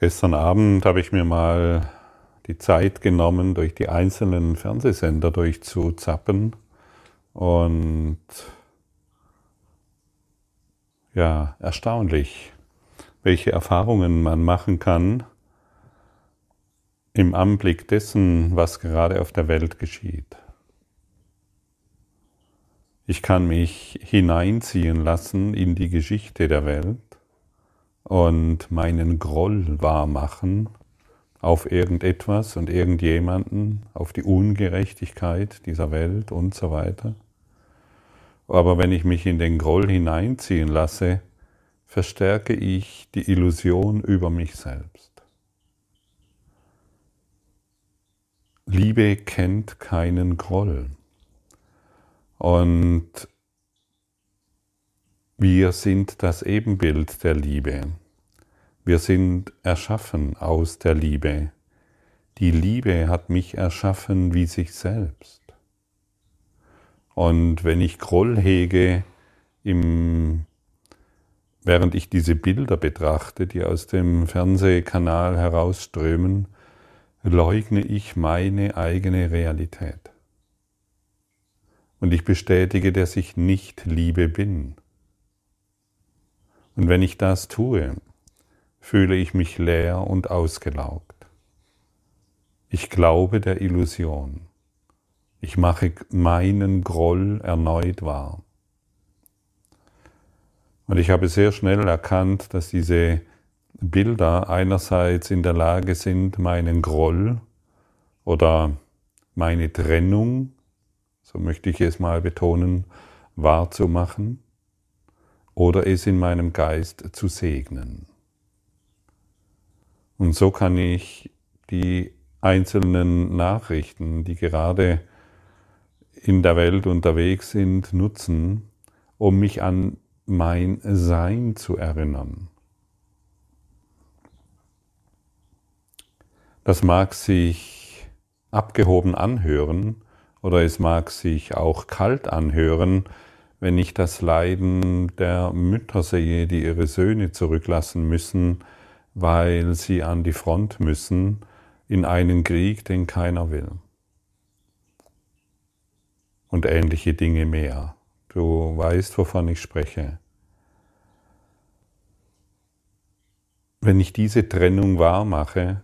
Gestern Abend habe ich mir mal die Zeit genommen, durch die einzelnen Fernsehsender durchzuzappen und ja, erstaunlich, welche Erfahrungen man machen kann im Anblick dessen, was gerade auf der Welt geschieht. Ich kann mich hineinziehen lassen in die Geschichte der Welt und meinen Groll wahrmachen auf irgendetwas und irgendjemanden, auf die Ungerechtigkeit dieser Welt und so weiter. Aber wenn ich mich in den Groll hineinziehen lasse, verstärke ich die Illusion über mich selbst. Liebe kennt keinen Groll. Und wir sind das Ebenbild der Liebe. Wir sind erschaffen aus der Liebe. Die Liebe hat mich erschaffen wie sich selbst. Und wenn ich Groll hege, im, während ich diese Bilder betrachte, die aus dem Fernsehkanal herausströmen, leugne ich meine eigene Realität. Und ich bestätige, dass ich nicht Liebe bin. Und wenn ich das tue, fühle ich mich leer und ausgelaugt. Ich glaube der Illusion. Ich mache meinen Groll erneut wahr. Und ich habe sehr schnell erkannt, dass diese Bilder einerseits in der Lage sind, meinen Groll oder meine Trennung, so möchte ich es mal betonen, wahrzumachen oder es in meinem Geist zu segnen. Und so kann ich die einzelnen Nachrichten, die gerade in der Welt unterwegs sind, nutzen, um mich an mein Sein zu erinnern. Das mag sich abgehoben anhören oder es mag sich auch kalt anhören, wenn ich das Leiden der Mütter sehe, die ihre Söhne zurücklassen müssen, weil sie an die Front müssen, in einen Krieg, den keiner will. Und ähnliche Dinge mehr. Du weißt, wovon ich spreche. Wenn ich diese Trennung wahr mache,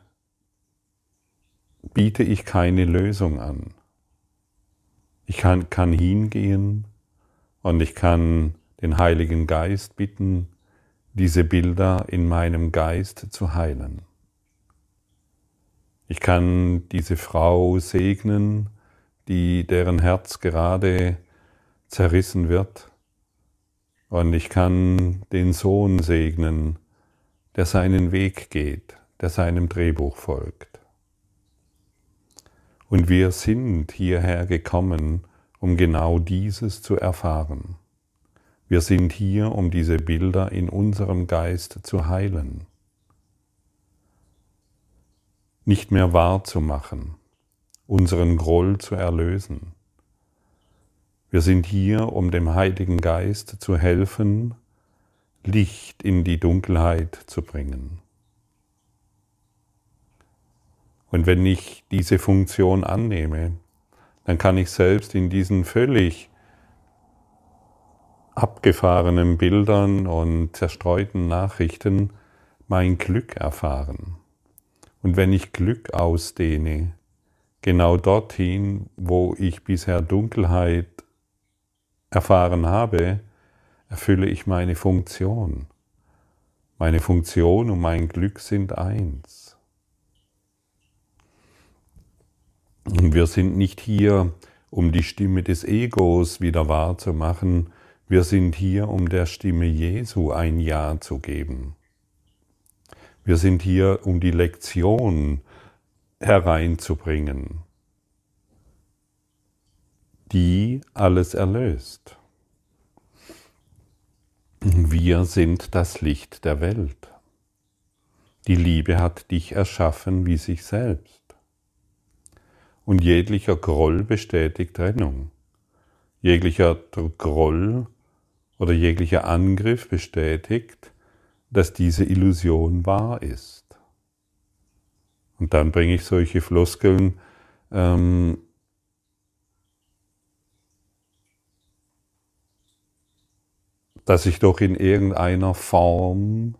biete ich keine Lösung an. Ich kann, kann hingehen und ich kann den Heiligen Geist bitten, diese Bilder in meinem Geist zu heilen. Ich kann diese Frau segnen, die deren Herz gerade zerrissen wird, und ich kann den Sohn segnen, der seinen Weg geht, der seinem Drehbuch folgt. Und wir sind hierher gekommen, um genau dieses zu erfahren. Wir sind hier, um diese Bilder in unserem Geist zu heilen, nicht mehr wahrzumachen, unseren Groll zu erlösen. Wir sind hier, um dem Heiligen Geist zu helfen, Licht in die Dunkelheit zu bringen. Und wenn ich diese Funktion annehme, dann kann ich selbst in diesen völlig abgefahrenen Bildern und zerstreuten Nachrichten mein Glück erfahren. Und wenn ich Glück ausdehne, genau dorthin, wo ich bisher Dunkelheit erfahren habe, erfülle ich meine Funktion. Meine Funktion und mein Glück sind eins. Und wir sind nicht hier, um die Stimme des Egos wieder wahrzumachen, wir sind hier, um der Stimme Jesu ein Ja zu geben. Wir sind hier, um die Lektion hereinzubringen, die alles erlöst. Wir sind das Licht der Welt. Die Liebe hat dich erschaffen wie sich selbst und jeglicher Groll bestätigt Trennung. Jeglicher Groll oder jeglicher Angriff bestätigt, dass diese Illusion wahr ist. Und dann bringe ich solche Floskeln, ähm, dass ich doch in irgendeiner Form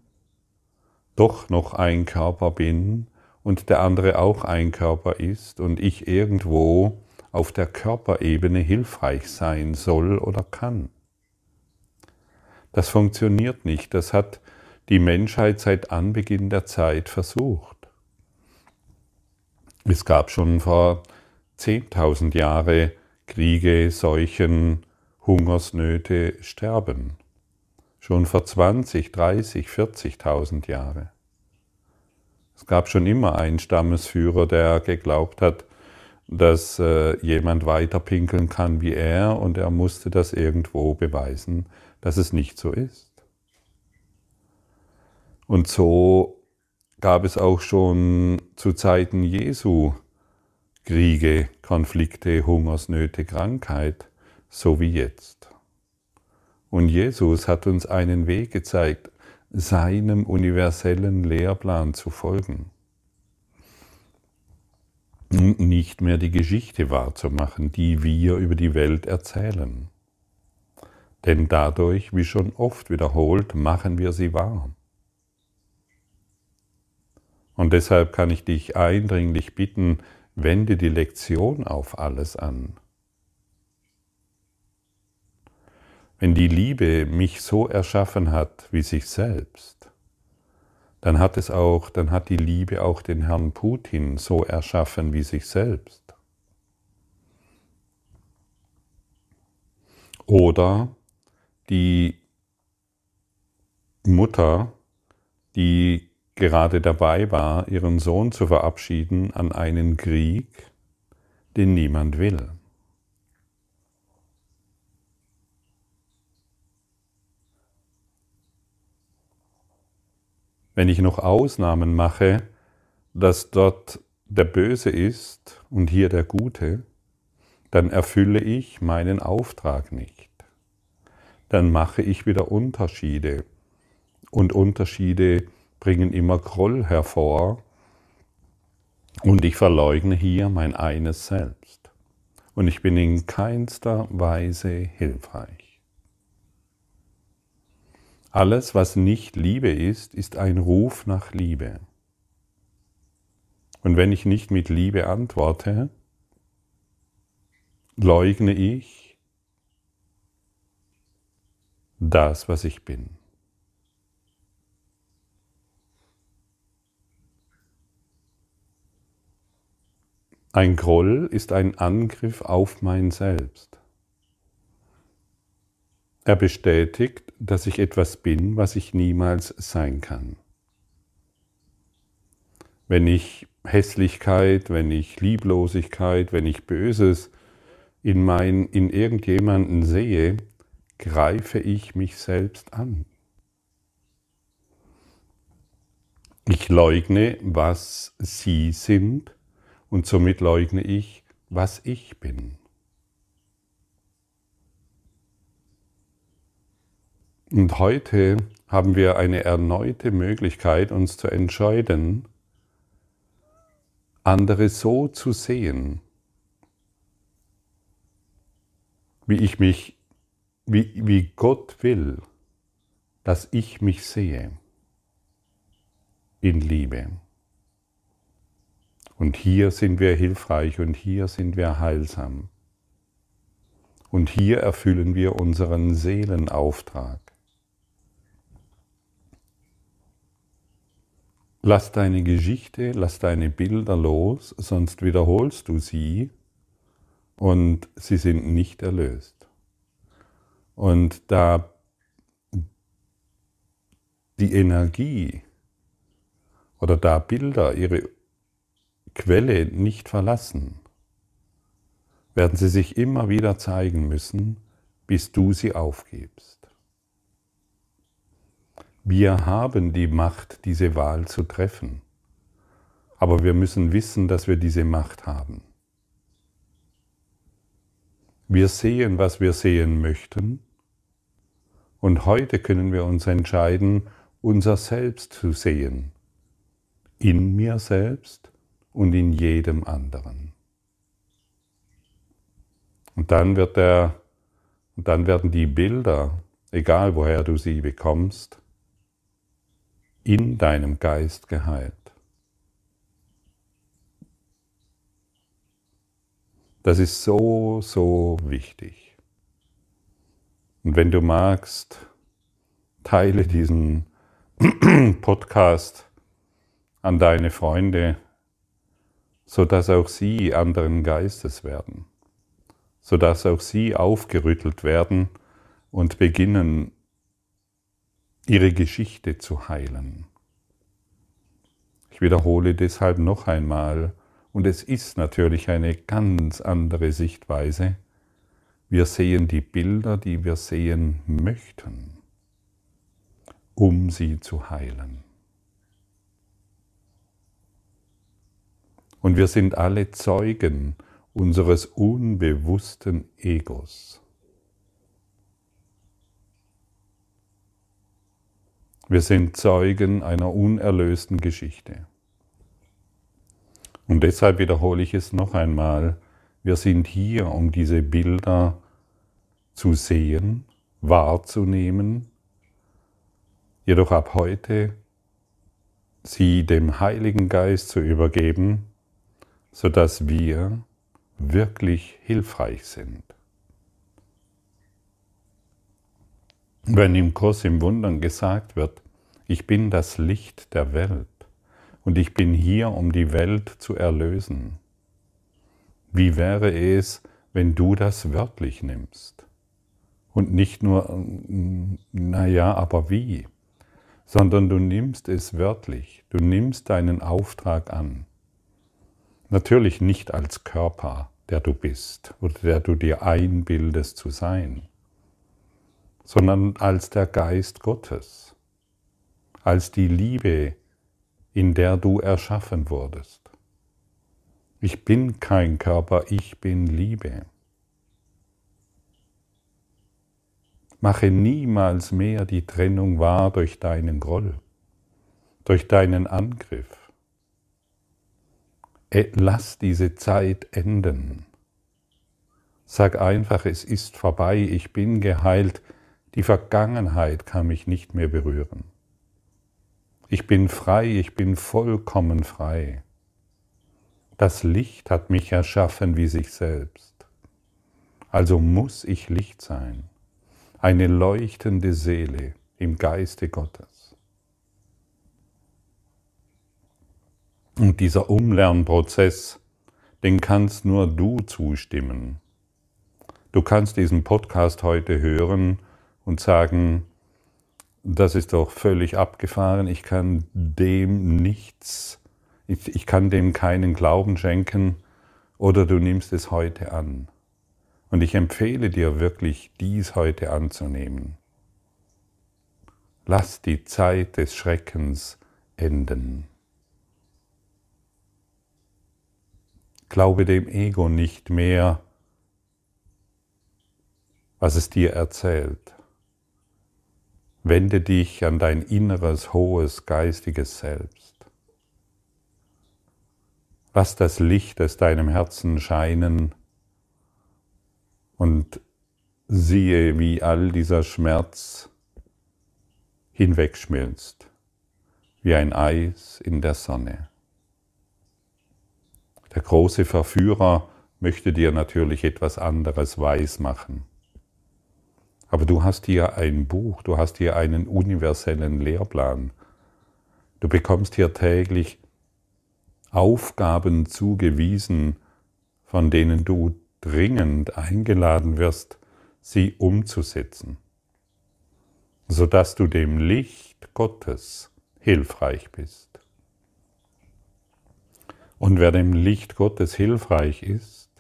doch noch ein Körper bin und der andere auch ein Körper ist und ich irgendwo auf der Körperebene hilfreich sein soll oder kann. Das funktioniert nicht. Das hat die Menschheit seit Anbeginn der Zeit versucht. Es gab schon vor 10.000 Jahren Kriege, Seuchen, Hungersnöte, Sterben. Schon vor 20, 30, 40.000 Jahren. Es gab schon immer einen Stammesführer, der geglaubt hat, dass äh, jemand weiter pinkeln kann wie er und er musste das irgendwo beweisen, dass es nicht so ist. Und so gab es auch schon zu Zeiten Jesu Kriege, Konflikte, Hungersnöte, Krankheit, so wie jetzt. Und Jesus hat uns einen Weg gezeigt, seinem universellen Lehrplan zu folgen. Und nicht mehr die Geschichte wahrzumachen, die wir über die Welt erzählen. Denn dadurch, wie schon oft wiederholt, machen wir sie wahr. Und deshalb kann ich dich eindringlich bitten, wende die Lektion auf alles an. Wenn die Liebe mich so erschaffen hat wie sich selbst, dann hat es auch, dann hat die Liebe auch den Herrn Putin so erschaffen wie sich selbst. Oder die Mutter, die gerade dabei war, ihren Sohn zu verabschieden an einen Krieg, den niemand will. Wenn ich noch Ausnahmen mache, dass dort der Böse ist und hier der Gute, dann erfülle ich meinen Auftrag nicht. Dann mache ich wieder Unterschiede. Und Unterschiede bringen immer Groll hervor und ich verleugne hier mein eines Selbst. Und ich bin in keinster Weise hilfreich. Alles, was nicht Liebe ist, ist ein Ruf nach Liebe. Und wenn ich nicht mit Liebe antworte, leugne ich das, was ich bin. Ein Groll ist ein Angriff auf mein Selbst. Er bestätigt, dass ich etwas bin, was ich niemals sein kann. Wenn ich Hässlichkeit, wenn ich Lieblosigkeit, wenn ich Böses in, mein, in irgendjemanden sehe, greife ich mich selbst an. Ich leugne, was sie sind und somit leugne ich, was ich bin. Und heute haben wir eine erneute Möglichkeit, uns zu entscheiden, andere so zu sehen, wie ich mich, wie, wie Gott will, dass ich mich sehe in Liebe. Und hier sind wir hilfreich und hier sind wir heilsam. Und hier erfüllen wir unseren Seelenauftrag. Lass deine Geschichte, lass deine Bilder los, sonst wiederholst du sie und sie sind nicht erlöst. Und da die Energie oder da Bilder ihre Quelle nicht verlassen, werden sie sich immer wieder zeigen müssen, bis du sie aufgibst. Wir haben die Macht, diese Wahl zu treffen, aber wir müssen wissen, dass wir diese Macht haben. Wir sehen, was wir sehen möchten, und heute können wir uns entscheiden, unser Selbst zu sehen, in mir selbst und in jedem anderen. Und dann wird der, und dann werden die Bilder, egal woher du sie bekommst, in deinem Geist geheilt. Das ist so, so wichtig. Und wenn du magst, teile diesen Podcast an deine Freunde, sodass auch sie anderen Geistes werden sodass auch sie aufgerüttelt werden und beginnen, ihre Geschichte zu heilen. Ich wiederhole deshalb noch einmal, und es ist natürlich eine ganz andere Sichtweise, wir sehen die Bilder, die wir sehen möchten, um sie zu heilen. Und wir sind alle Zeugen unseres unbewussten Egos. Wir sind Zeugen einer unerlösten Geschichte. Und deshalb wiederhole ich es noch einmal, wir sind hier, um diese Bilder zu sehen, wahrzunehmen, jedoch ab heute sie dem Heiligen Geist zu übergeben, sodass wir wirklich hilfreich sind. Wenn im Kurs im Wundern gesagt wird, ich bin das Licht der Welt und ich bin hier, um die Welt zu erlösen, wie wäre es, wenn du das wörtlich nimmst? Und nicht nur, naja, aber wie? Sondern du nimmst es wörtlich, du nimmst deinen Auftrag an. Natürlich nicht als Körper, der du bist oder der du dir einbildest zu sein, sondern als der Geist Gottes, als die Liebe, in der du erschaffen wurdest. Ich bin kein Körper, ich bin Liebe. Mache niemals mehr die Trennung wahr durch deinen Groll, durch deinen Angriff, äh, lass diese Zeit enden. Sag einfach, es ist vorbei, ich bin geheilt, die Vergangenheit kann mich nicht mehr berühren. Ich bin frei, ich bin vollkommen frei. Das Licht hat mich erschaffen wie sich selbst. Also muss ich Licht sein, eine leuchtende Seele im Geiste Gottes. Und dieser Umlernprozess, den kannst nur du zustimmen. Du kannst diesen Podcast heute hören und sagen, das ist doch völlig abgefahren, ich kann dem nichts, ich, ich kann dem keinen Glauben schenken, oder du nimmst es heute an. Und ich empfehle dir wirklich, dies heute anzunehmen. Lass die Zeit des Schreckens enden. Glaube dem Ego nicht mehr, was es dir erzählt. Wende dich an dein inneres, hohes, geistiges Selbst. Lass das Licht aus deinem Herzen scheinen und siehe, wie all dieser Schmerz hinwegschmilzt, wie ein Eis in der Sonne. Der große Verführer möchte dir natürlich etwas anderes weismachen. Aber du hast hier ein Buch, du hast hier einen universellen Lehrplan. Du bekommst hier täglich Aufgaben zugewiesen, von denen du dringend eingeladen wirst, sie umzusetzen, sodass du dem Licht Gottes hilfreich bist. Und wer dem Licht Gottes hilfreich ist,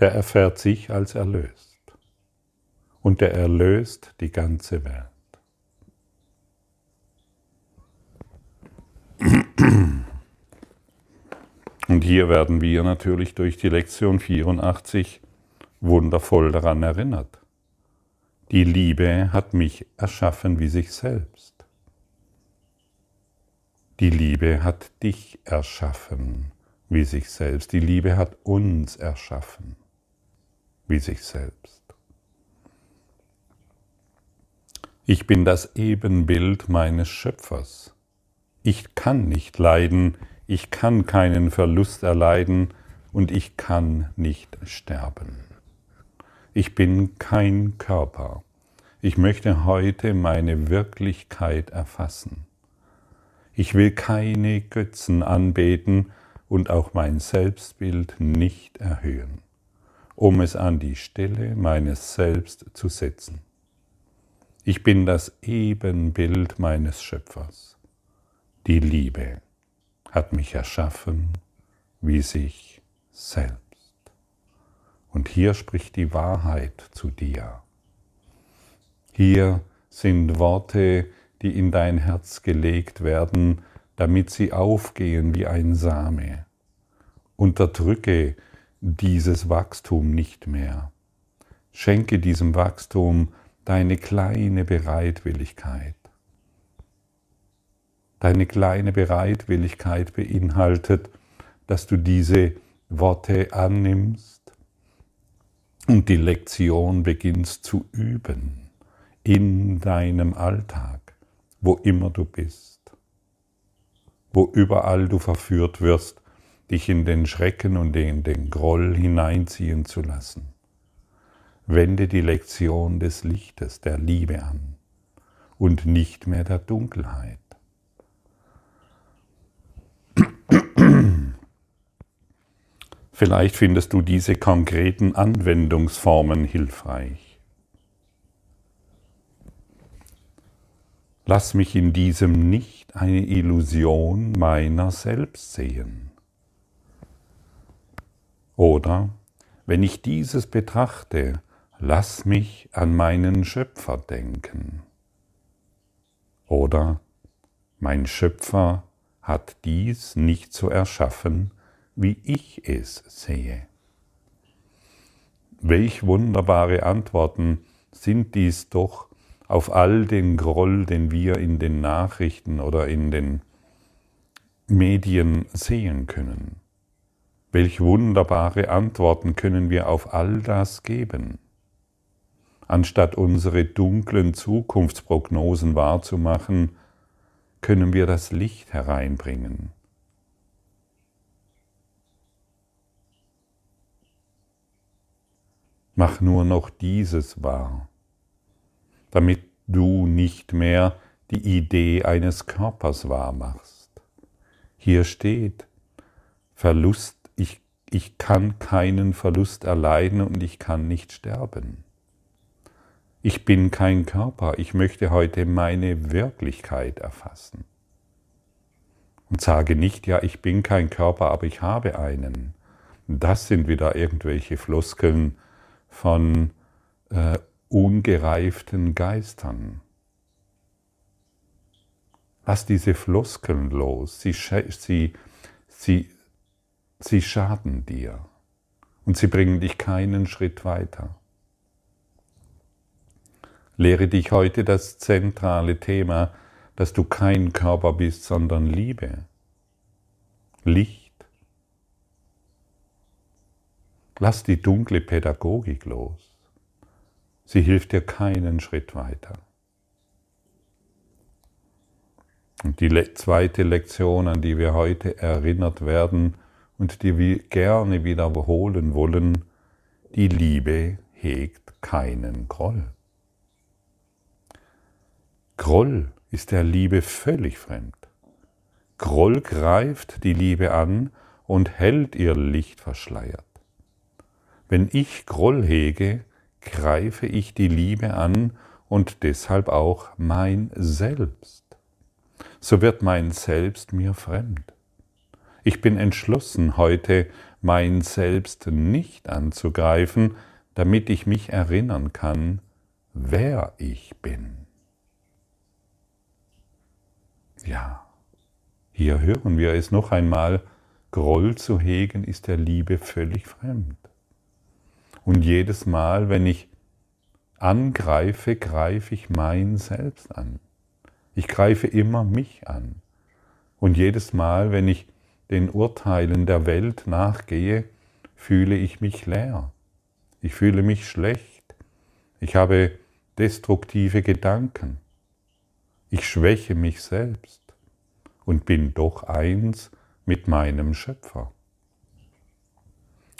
der erfährt sich als erlöst. Und der erlöst die ganze Welt. Und hier werden wir natürlich durch die Lektion 84 wundervoll daran erinnert. Die Liebe hat mich erschaffen wie sich selbst. Die Liebe hat dich erschaffen wie sich selbst. Die Liebe hat uns erschaffen wie sich selbst. Ich bin das Ebenbild meines Schöpfers. Ich kann nicht leiden, ich kann keinen Verlust erleiden und ich kann nicht sterben. Ich bin kein Körper. Ich möchte heute meine Wirklichkeit erfassen. Ich will keine Götzen anbeten und auch mein Selbstbild nicht erhöhen, um es an die Stelle meines Selbst zu setzen. Ich bin das Ebenbild meines Schöpfers. Die Liebe hat mich erschaffen wie sich selbst. Und hier spricht die Wahrheit zu dir. Hier sind Worte, die in dein Herz gelegt werden, damit sie aufgehen wie ein Same. Unterdrücke dieses Wachstum nicht mehr. Schenke diesem Wachstum deine kleine Bereitwilligkeit. Deine kleine Bereitwilligkeit beinhaltet, dass du diese Worte annimmst und die Lektion beginnst zu üben in deinem Alltag, wo immer du bist, wo überall du verführt wirst, dich in den Schrecken und in den Groll hineinziehen zu lassen. Wende die Lektion des Lichtes, der Liebe an und nicht mehr der Dunkelheit. Vielleicht findest du diese konkreten Anwendungsformen hilfreich. Lass mich in diesem nicht eine Illusion meiner selbst sehen. Oder, wenn ich dieses betrachte, lass mich an meinen Schöpfer denken. Oder, mein Schöpfer hat dies nicht so erschaffen, wie ich es sehe. Welch wunderbare Antworten sind dies doch auf all den Groll, den wir in den Nachrichten oder in den Medien sehen können. Welch wunderbare Antworten können wir auf all das geben. Anstatt unsere dunklen Zukunftsprognosen wahrzumachen, können wir das Licht hereinbringen Mach nur noch dieses wahr, damit du nicht mehr die Idee eines Körpers wahr machst. Hier steht, Verlust, ich, ich kann keinen Verlust erleiden und ich kann nicht sterben. Ich bin kein Körper, ich möchte heute meine Wirklichkeit erfassen. Und sage nicht, ja, ich bin kein Körper, aber ich habe einen. Das sind wieder irgendwelche Floskeln, von äh, ungereiften Geistern. Lass diese Floskeln los, sie, sie, sie, sie schaden dir und sie bringen dich keinen Schritt weiter. Lehre dich heute das zentrale Thema, dass du kein Körper bist, sondern Liebe, Licht, Lass die dunkle Pädagogik los. Sie hilft dir keinen Schritt weiter. Und die zweite Lektion, an die wir heute erinnert werden und die wir gerne wiederholen wollen, die Liebe hegt keinen Groll. Groll ist der Liebe völlig fremd. Groll greift die Liebe an und hält ihr Licht verschleiert. Wenn ich Groll hege, greife ich die Liebe an und deshalb auch mein Selbst. So wird mein Selbst mir fremd. Ich bin entschlossen, heute mein Selbst nicht anzugreifen, damit ich mich erinnern kann, wer ich bin. Ja, hier hören wir es noch einmal, Groll zu hegen ist der Liebe völlig fremd. Und jedes Mal, wenn ich angreife, greife ich mein Selbst an. Ich greife immer mich an. Und jedes Mal, wenn ich den Urteilen der Welt nachgehe, fühle ich mich leer. Ich fühle mich schlecht. Ich habe destruktive Gedanken. Ich schwäche mich selbst und bin doch eins mit meinem Schöpfer.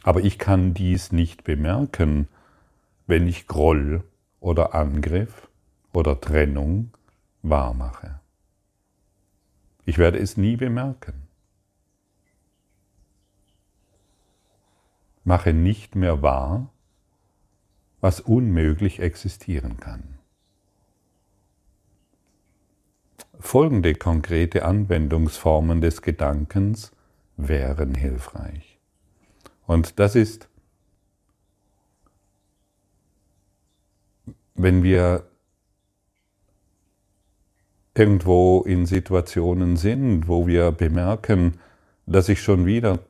Aber ich kann dies nicht bemerken, wenn ich Groll oder Angriff oder Trennung wahrmache. Ich werde es nie bemerken. Mache nicht mehr wahr, was unmöglich existieren kann. Folgende konkrete Anwendungsformen des Gedankens wären hilfreich. Und das ist, wenn wir irgendwo in Situationen sind, wo wir bemerken, dass ich schon wieder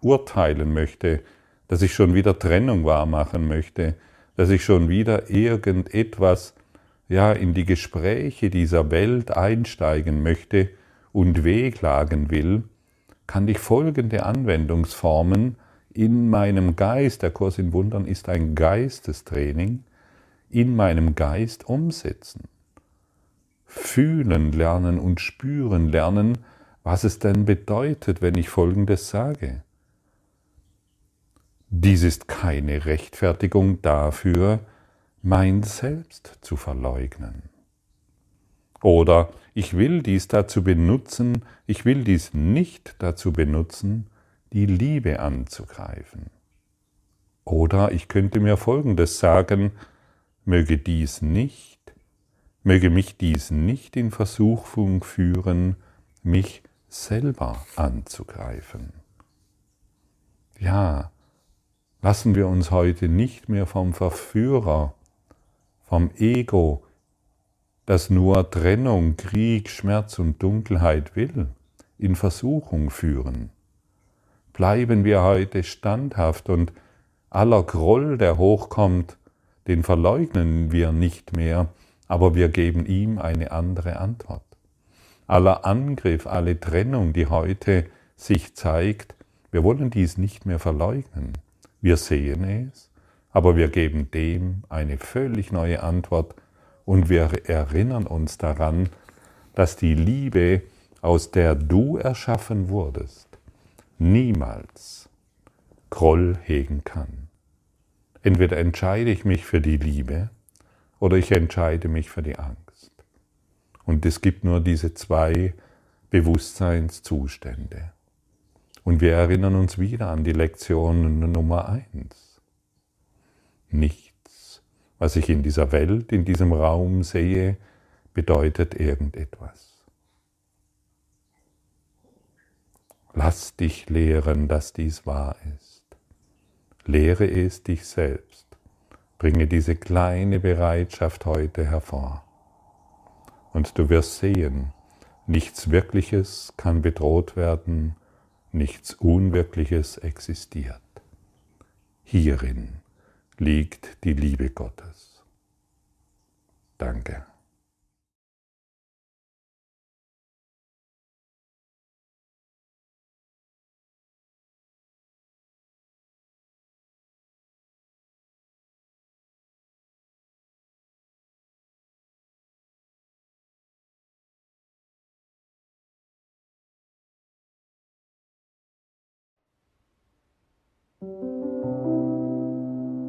urteilen möchte, dass ich schon wieder Trennung wahrmachen möchte, dass ich schon wieder irgendetwas ja in die Gespräche dieser Welt einsteigen möchte und wehklagen will, kann ich folgende Anwendungsformen in meinem Geist, der Kurs in Wundern ist ein Geistestraining, in meinem Geist umsetzen fühlen lernen und spüren lernen, was es denn bedeutet, wenn ich Folgendes sage. Dies ist keine Rechtfertigung dafür, mein Selbst zu verleugnen. Oder ich will dies dazu benutzen, ich will dies nicht dazu benutzen, die Liebe anzugreifen. Oder ich könnte mir Folgendes sagen, möge dies nicht Möge mich dies nicht in Versuchung führen, mich selber anzugreifen. Ja, lassen wir uns heute nicht mehr vom Verführer, vom Ego, das nur Trennung, Krieg, Schmerz und Dunkelheit will, in Versuchung führen. Bleiben wir heute standhaft und aller Groll, der hochkommt, den verleugnen wir nicht mehr, aber wir geben ihm eine andere Antwort. Aller Angriff, alle Trennung, die heute sich zeigt, wir wollen dies nicht mehr verleugnen. Wir sehen es, aber wir geben dem eine völlig neue Antwort und wir erinnern uns daran, dass die Liebe, aus der du erschaffen wurdest, niemals Groll hegen kann. Entweder entscheide ich mich für die Liebe oder ich entscheide mich für die Angst. Und es gibt nur diese zwei Bewusstseinszustände. Und wir erinnern uns wieder an die Lektion Nummer eins. Nichts, was ich in dieser Welt, in diesem Raum sehe, bedeutet irgendetwas. Lass dich lehren, dass dies wahr ist. Lehre es dich selbst. Bringe diese kleine Bereitschaft heute hervor. Und du wirst sehen, nichts Wirkliches kann bedroht werden, nichts Unwirkliches existiert. Hierin liegt die Liebe Gottes. Danke.